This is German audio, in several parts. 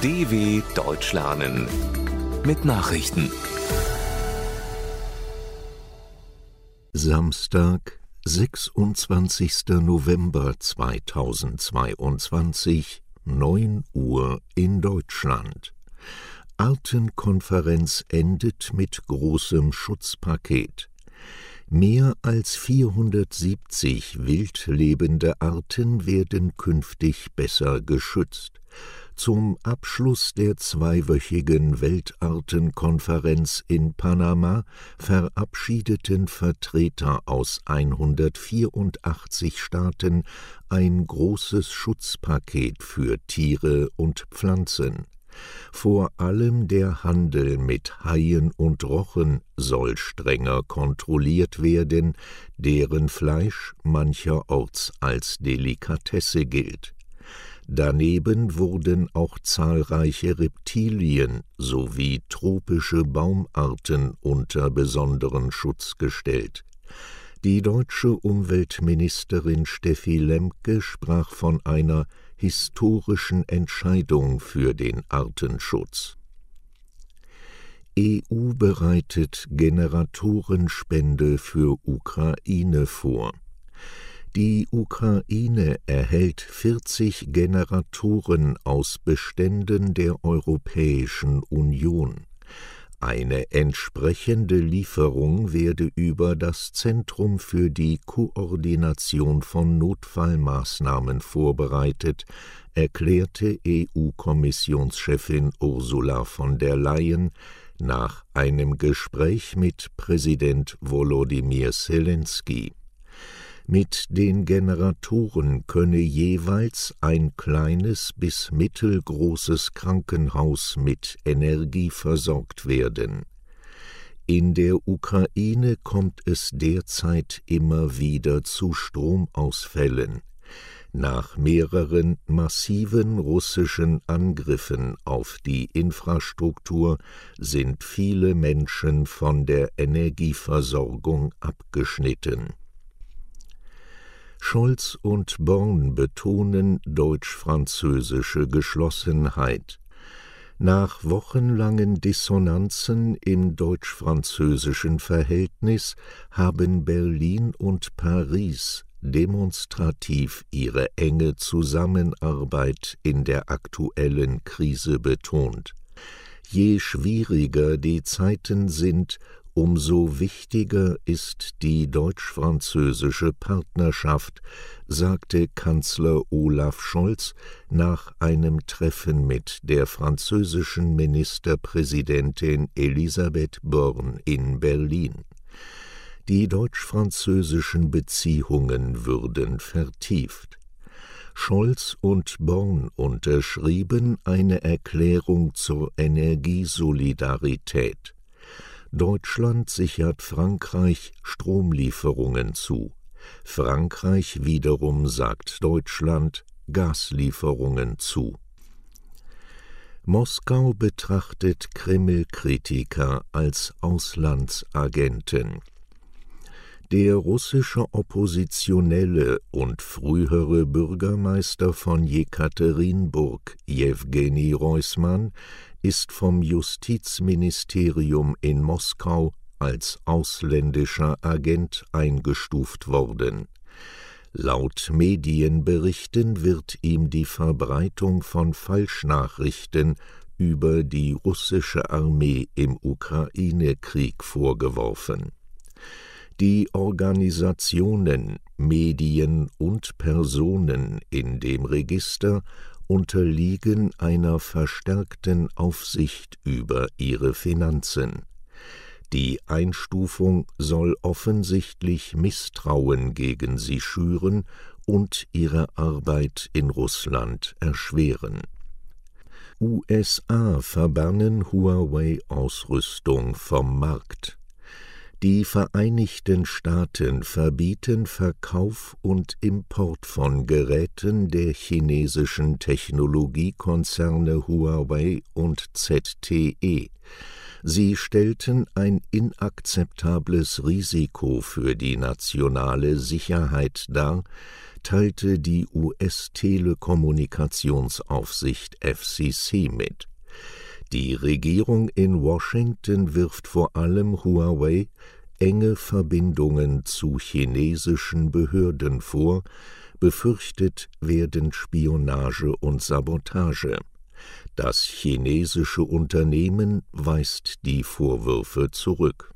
DW Deutsch lernen mit Nachrichten. Samstag, 26. November 2022, 9 Uhr in Deutschland. Artenkonferenz endet mit großem Schutzpaket. Mehr als 470 wildlebende Arten werden künftig besser geschützt. Zum Abschluss der zweiwöchigen Weltartenkonferenz in Panama verabschiedeten Vertreter aus 184 Staaten ein großes Schutzpaket für Tiere und Pflanzen. Vor allem der Handel mit Haien und Rochen soll strenger kontrolliert werden, deren Fleisch mancherorts als Delikatesse gilt. Daneben wurden auch zahlreiche Reptilien sowie tropische Baumarten unter besonderen Schutz gestellt. Die deutsche Umweltministerin Steffi Lemke sprach von einer historischen Entscheidung für den Artenschutz. EU bereitet Generatorenspende für Ukraine vor. Die Ukraine erhält 40 Generatoren aus Beständen der Europäischen Union. Eine entsprechende Lieferung werde über das Zentrum für die Koordination von Notfallmaßnahmen vorbereitet, erklärte EU-Kommissionschefin Ursula von der Leyen nach einem Gespräch mit Präsident Volodymyr Zelensky. Mit den Generatoren könne jeweils ein kleines bis mittelgroßes Krankenhaus mit Energie versorgt werden. In der Ukraine kommt es derzeit immer wieder zu Stromausfällen. Nach mehreren massiven russischen Angriffen auf die Infrastruktur sind viele Menschen von der Energieversorgung abgeschnitten Scholz und Born betonen deutsch-französische Geschlossenheit. Nach wochenlangen Dissonanzen im deutsch-französischen Verhältnis haben Berlin und Paris demonstrativ ihre enge Zusammenarbeit in der aktuellen Krise betont. Je schwieriger die Zeiten sind, Umso wichtiger ist die deutsch-französische Partnerschaft, sagte Kanzler Olaf Scholz nach einem Treffen mit der französischen Ministerpräsidentin Elisabeth Born in Berlin. Die deutsch-französischen Beziehungen würden vertieft. Scholz und Born unterschrieben eine Erklärung zur Energiesolidarität. Deutschland sichert Frankreich Stromlieferungen zu. Frankreich wiederum sagt Deutschland Gaslieferungen zu. Moskau betrachtet Kreml-Kritiker als Auslandsagenten. Der russische Oppositionelle und frühere Bürgermeister von Jekaterinburg, Jewgeni Reusmann, ist vom Justizministerium in Moskau als ausländischer Agent eingestuft worden. Laut Medienberichten wird ihm die Verbreitung von Falschnachrichten über die russische Armee im Ukraine-Krieg vorgeworfen. Die Organisationen, Medien und Personen in dem Register unterliegen einer verstärkten Aufsicht über ihre Finanzen. Die Einstufung soll offensichtlich Misstrauen gegen sie schüren und ihre Arbeit in Russland erschweren. USA verbannen Huawei-Ausrüstung vom Markt. Die Vereinigten Staaten verbieten Verkauf und Import von Geräten der chinesischen Technologiekonzerne Huawei und ZTE. Sie stellten ein inakzeptables Risiko für die nationale Sicherheit dar, teilte die US-Telekommunikationsaufsicht FCC mit. Die Regierung in Washington wirft vor allem Huawei enge Verbindungen zu chinesischen Behörden vor, befürchtet werden Spionage und Sabotage. Das chinesische Unternehmen weist die Vorwürfe zurück.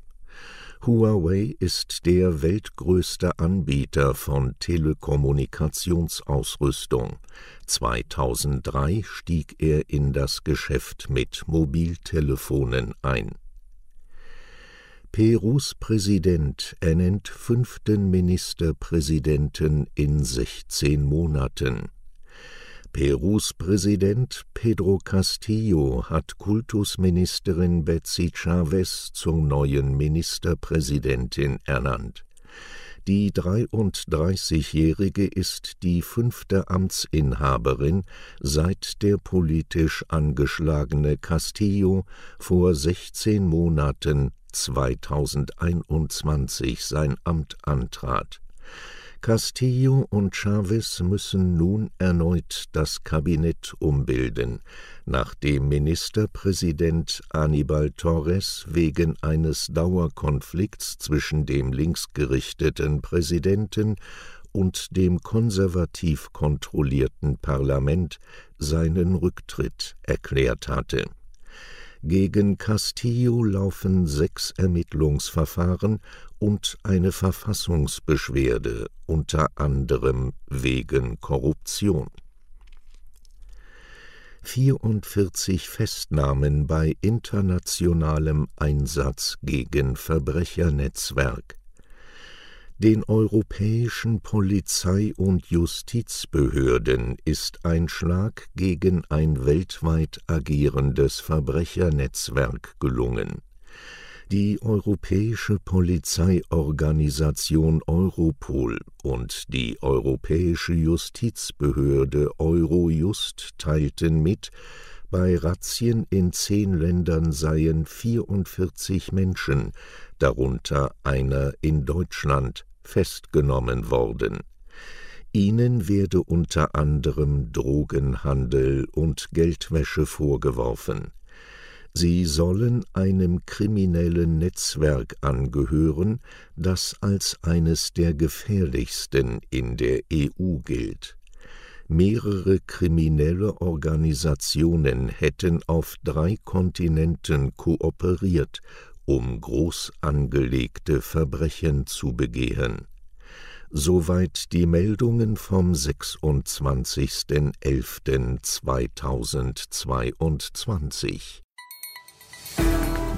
Huawei ist der weltgrößte Anbieter von Telekommunikationsausrüstung. 2003 stieg er in das Geschäft mit Mobiltelefonen ein. Perus Präsident ernennt fünften Ministerpräsidenten in 16 Monaten. Perus Präsident Pedro Castillo hat Kultusministerin Betsy Chavez zur neuen Ministerpräsidentin ernannt. Die 33-Jährige ist die fünfte Amtsinhaberin, seit der politisch angeschlagene Castillo vor 16 Monaten 2021 sein Amt antrat. Castillo und Chavez müssen nun erneut das Kabinett umbilden, nachdem Ministerpräsident Anibal Torres wegen eines Dauerkonflikts zwischen dem linksgerichteten Präsidenten und dem konservativ kontrollierten Parlament seinen Rücktritt erklärt hatte. Gegen Castillo laufen sechs Ermittlungsverfahren und eine Verfassungsbeschwerde, unter anderem wegen Korruption. 44 Festnahmen bei internationalem Einsatz gegen Verbrechernetzwerk den europäischen Polizei- und Justizbehörden ist ein Schlag gegen ein weltweit agierendes Verbrechernetzwerk gelungen. Die Europäische Polizeiorganisation Europol und die Europäische Justizbehörde Eurojust teilten mit, bei Razzien in zehn Ländern seien 44 Menschen, darunter einer in Deutschland, festgenommen worden. Ihnen werde unter anderem Drogenhandel und Geldwäsche vorgeworfen. Sie sollen einem kriminellen Netzwerk angehören, das als eines der gefährlichsten in der EU gilt. Mehrere kriminelle Organisationen hätten auf drei Kontinenten kooperiert um groß angelegte Verbrechen zu begehen. Soweit die Meldungen vom 26.11.2022.